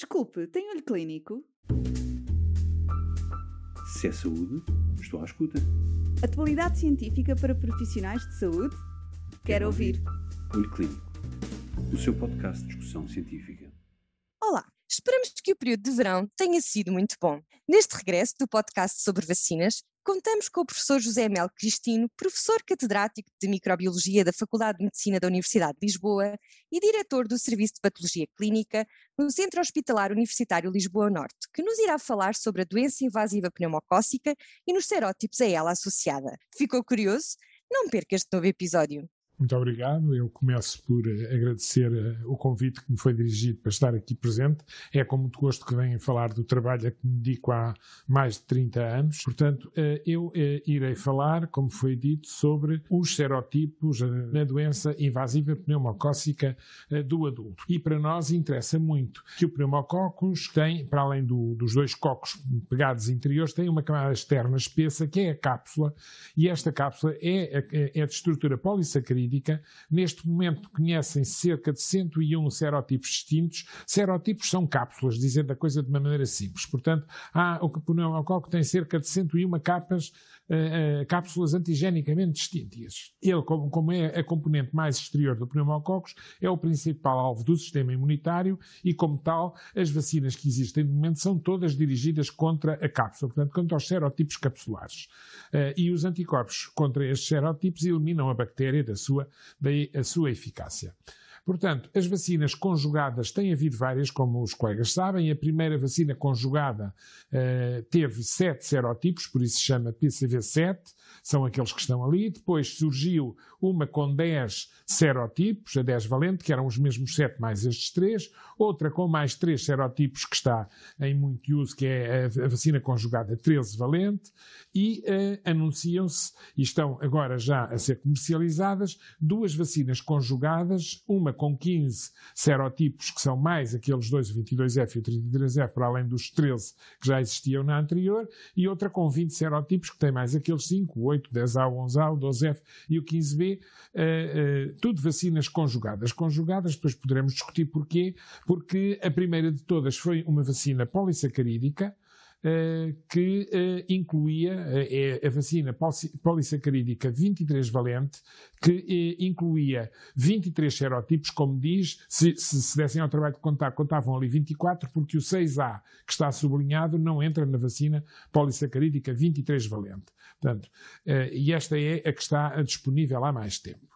Desculpe, tem olho clínico? Se é saúde, estou à escuta. Atualidade científica para profissionais de saúde? Quero ouvir. Olho Clínico, o seu podcast de discussão científica. Olá, esperamos que o período de verão tenha sido muito bom. Neste regresso do podcast sobre vacinas, contamos com o professor José Mel Cristino, professor catedrático de Microbiologia da Faculdade de Medicina da Universidade de Lisboa e diretor do Serviço de Patologia Clínica no Centro Hospitalar Universitário Lisboa Norte, que nos irá falar sobre a doença invasiva pneumocócica e nos serótipos a ela associada. Ficou curioso? Não perca este novo episódio. Muito obrigado. Eu começo por eh, agradecer eh, o convite que me foi dirigido para estar aqui presente. É com muito gosto que venho falar do trabalho a que me dedico há mais de 30 anos. Portanto, eh, eu irei falar, como foi dito, sobre os serotipos na doença invasiva pneumocócica do adulto. E para nós interessa muito que o pneumococcus tem, para além do, dos dois cocos pegados interiores, tem uma camada externa espessa que é a cápsula. E esta cápsula é, é, é de estrutura polissacarídea Neste momento conhecem cerca de 101 serotipos distintos. Serotipos são cápsulas, dizendo a coisa de uma maneira simples. Portanto, há, o pneumococo tem cerca de 101 capas uh, cápsulas antigenicamente distintas. Ele, como, como, é a componente mais exterior do pneumococos, é o principal alvo do sistema imunitário e, como tal, as vacinas que existem no momento são todas dirigidas contra a cápsula, portanto, contra os serotipos capsulares. Uh, e os anticorpos contra estes serotipos eliminam a bactéria da sua, daí a sua eficácia. Portanto, as vacinas conjugadas têm havido várias, como os colegas sabem. A primeira vacina conjugada uh, teve sete serotipos, por isso se chama PCV7 são aqueles que estão ali. Depois surgiu uma com 10 serotipos, a 10 valente, que eram os mesmos 7 mais estes 3. Outra com mais 3 serotipos, que está em muito uso, que é a vacina conjugada 13 valente. E uh, anunciam-se, e estão agora já a ser comercializadas, duas vacinas conjugadas, uma com 15 serotipos, que são mais aqueles dois, o 22F e o 33F, para além dos 13 que já existiam na anterior, e outra com 20 serotipos, que tem mais aqueles 5, 8, 10A, 11A, o 12F e o 15B, uh, uh, tudo vacinas conjugadas. Conjugadas, depois poderemos discutir porquê, porque a primeira de todas foi uma vacina polissacarídica, que uh, incluía uh, a vacina polissacarídica 23 valente, que incluía 23 serotipos, como diz, se, se, se dessem ao trabalho de contar, contavam ali 24, porque o 6A, que está sublinhado, não entra na vacina polissacarídica 23 valente. Portanto, e esta é a que está disponível há mais tempo.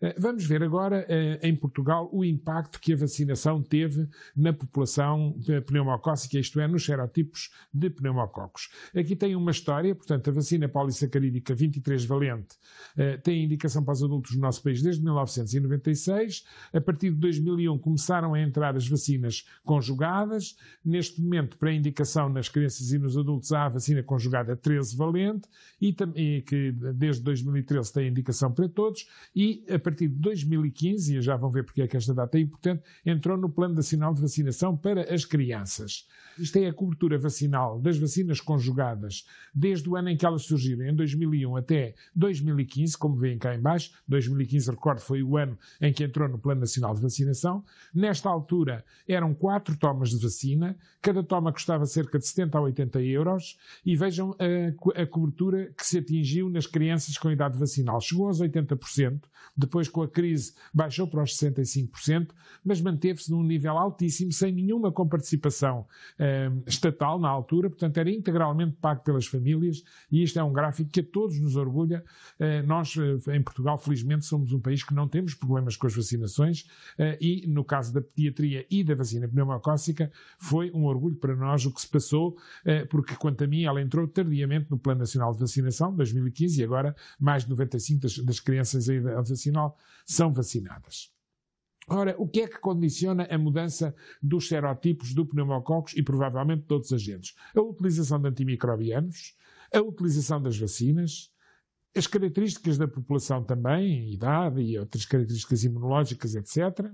Eh, vamos ver agora eh, em Portugal o impacto que a vacinação teve na população pneumocócica, isto é, nos serotipos de pneumococos. Aqui tem uma história, portanto, a vacina polissacarídica 23 valente eh, tem indicação para os adultos no nosso país desde 1996. A partir de 2001 começaram a entrar as vacinas conjugadas. Neste momento, para indicação nas crianças e nos adultos, há a vacina conjugada 13 valente e, e que desde 2013 tem indicação para todos. E a partir de 2015, e já vão ver porque é que esta data é importante, entrou no Plano Nacional de Vacinação para as crianças. Isto é a cobertura vacinal das vacinas conjugadas desde o ano em que elas surgiram, em 2001 até 2015, como veem cá em baixo. 2015, recordo, foi o ano em que entrou no Plano Nacional de Vacinação. Nesta altura eram quatro tomas de vacina, cada toma custava cerca de 70 a 80 euros e vejam a, a cobertura que se atingiu nas crianças com idade vacinal. Chegou aos 80%, depois depois com a crise baixou para os 65%, mas manteve-se num nível altíssimo, sem nenhuma comparticipação eh, estatal na altura, portanto era integralmente pago pelas famílias. E isto é um gráfico que a todos nos orgulha. Eh, nós, eh, em Portugal, felizmente, somos um país que não temos problemas com as vacinações. Eh, e, no caso da pediatria e da vacina pneumocócica, foi um orgulho para nós o que se passou, eh, porque, quanto a mim, ela entrou tardiamente no Plano Nacional de Vacinação, 2015, e agora mais de 95% das, das crianças em idade são vacinadas. Ora, o que é que condiciona a mudança dos serotipos do pneumococos e provavelmente de outros agentes? A utilização de antimicrobianos, a utilização das vacinas, as características da população também, idade e outras características imunológicas, etc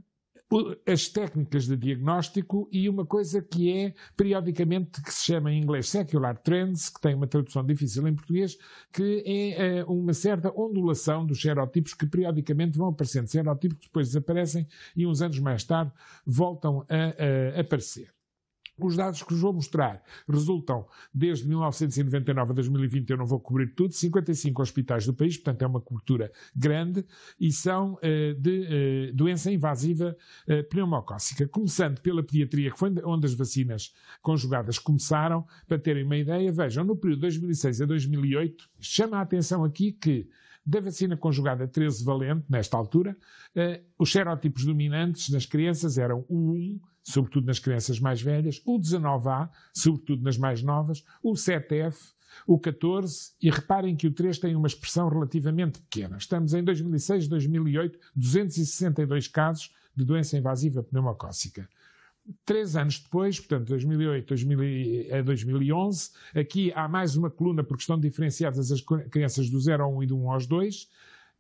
as técnicas de diagnóstico e uma coisa que é periodicamente que se chama em inglês secular trends, que tem uma tradução difícil em português, que é uh, uma certa ondulação dos serotipos que periodicamente vão aparecendo, serotipos que depois desaparecem e uns anos mais tarde voltam a, a aparecer. Os dados que vos vou mostrar resultam desde 1999 a 2020, eu não vou cobrir tudo, 55 hospitais do país, portanto é uma cobertura grande, e são uh, de uh, doença invasiva uh, pneumocócica, começando pela pediatria, que foi onde as vacinas conjugadas começaram, para terem uma ideia, vejam, no período de 2006 a 2008, chama a atenção aqui que da vacina conjugada 13 valente, nesta altura, os serótipos dominantes nas crianças eram o 1, sobretudo nas crianças mais velhas, o 19A, sobretudo nas mais novas, o 7F, o 14, e reparem que o 3 tem uma expressão relativamente pequena. Estamos em 2006, 2008, 262 casos de doença invasiva pneumocócica. Três anos depois, portanto, 2008 a 2011, aqui há mais uma coluna porque estão diferenciadas as crianças do 0 ao 1 e do 1 aos 2.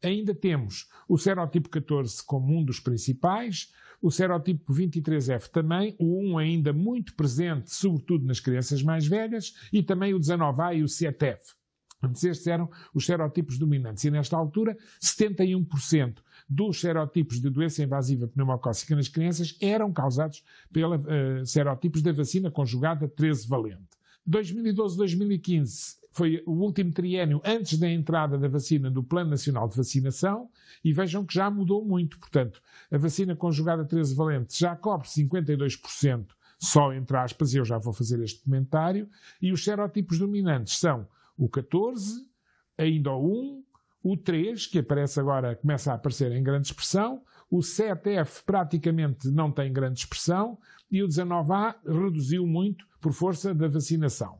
Ainda temos o serotipo 14 como um dos principais, o serotipo 23F também, o 1 ainda muito presente, sobretudo nas crianças mais velhas, e também o 19A e o 7F. Estes eram os serotipos dominantes. E nesta altura, 71% dos serotipos de doença invasiva pneumocócica nas crianças eram causados pelos uh, eh, serotipos da vacina conjugada 13 valente. 2012-2015 foi o último triênio antes da entrada da vacina do Plano Nacional de Vacinação e vejam que já mudou muito. Portanto, a vacina conjugada 13 valente já cobre 52%, só entre aspas, e eu já vou fazer este comentário, e os serotipos dominantes são o 14, ainda o 1, o 3, que aparece agora, começa a aparecer em grande expressão, o 7F praticamente não tem grande expressão e o 19A reduziu muito por força da vacinação.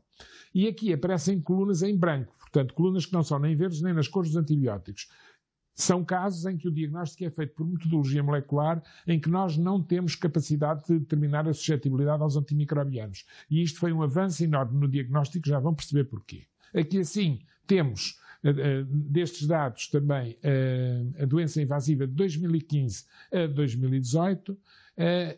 E aqui aparecem colunas em branco, portanto, colunas que não são nem verdes nem nas cores dos antibióticos. São casos em que o diagnóstico é feito por metodologia molecular, em que nós não temos capacidade de determinar a suscetibilidade aos antimicrobianos. E isto foi um avanço enorme no diagnóstico, já vão perceber porquê. Aqui assim temos destes dados também eh, a doença invasiva de 2015 a 2018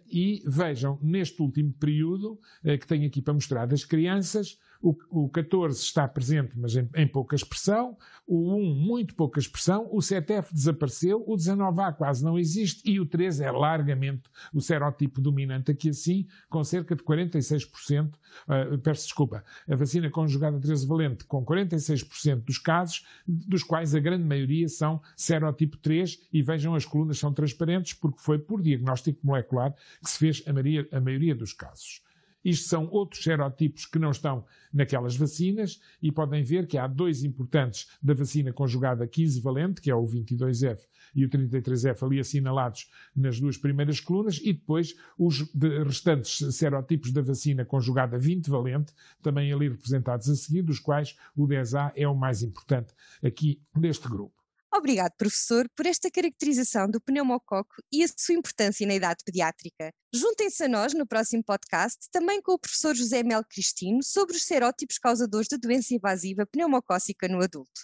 e vejam neste último período que tenho aqui para mostrar das crianças o, o 14 está presente, mas em, em, pouca expressão. O 1, muito pouca expressão. O 7F desapareceu. O 19A quase não existe. E o 13 é largamente o serotipo dominante aqui assim, com cerca de 46%. Uh, peço desculpa. A vacina conjugada 13 valente com 46% dos casos, dos quais a grande maioria são serotipo 3. E vejam, as colunas são transparentes porque foi por diagnóstico molecular que se fez a a maioria dos casos. Isto são outros serotipos que não estão naquelas vacinas e podem ver que há dois importantes da vacina conjugada 15 valente, que é o 22F e o 33F ali assinalados nas duas primeiras colunas e depois os restantes serotipos da vacina conjugada 20 valente, também ali representados a seguir, dos quais o 10A é o mais importante aqui neste grupo. Obrigado, professor, por esta caracterização do pneumococo e a sua importância na idade pediátrica. Juntem-se a nós no próximo podcast, também com o professor José Mel Cristino, sobre os serótipos causadores de doença invasiva pneumocócica no adulto.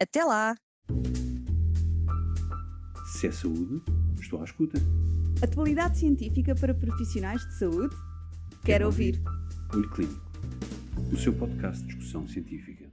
Até lá! Se é saúde, estou à escuta. Atualidade científica para profissionais de saúde? Quero, Quero ouvir. ouvir. Olho Clínico, o seu podcast de discussão científica.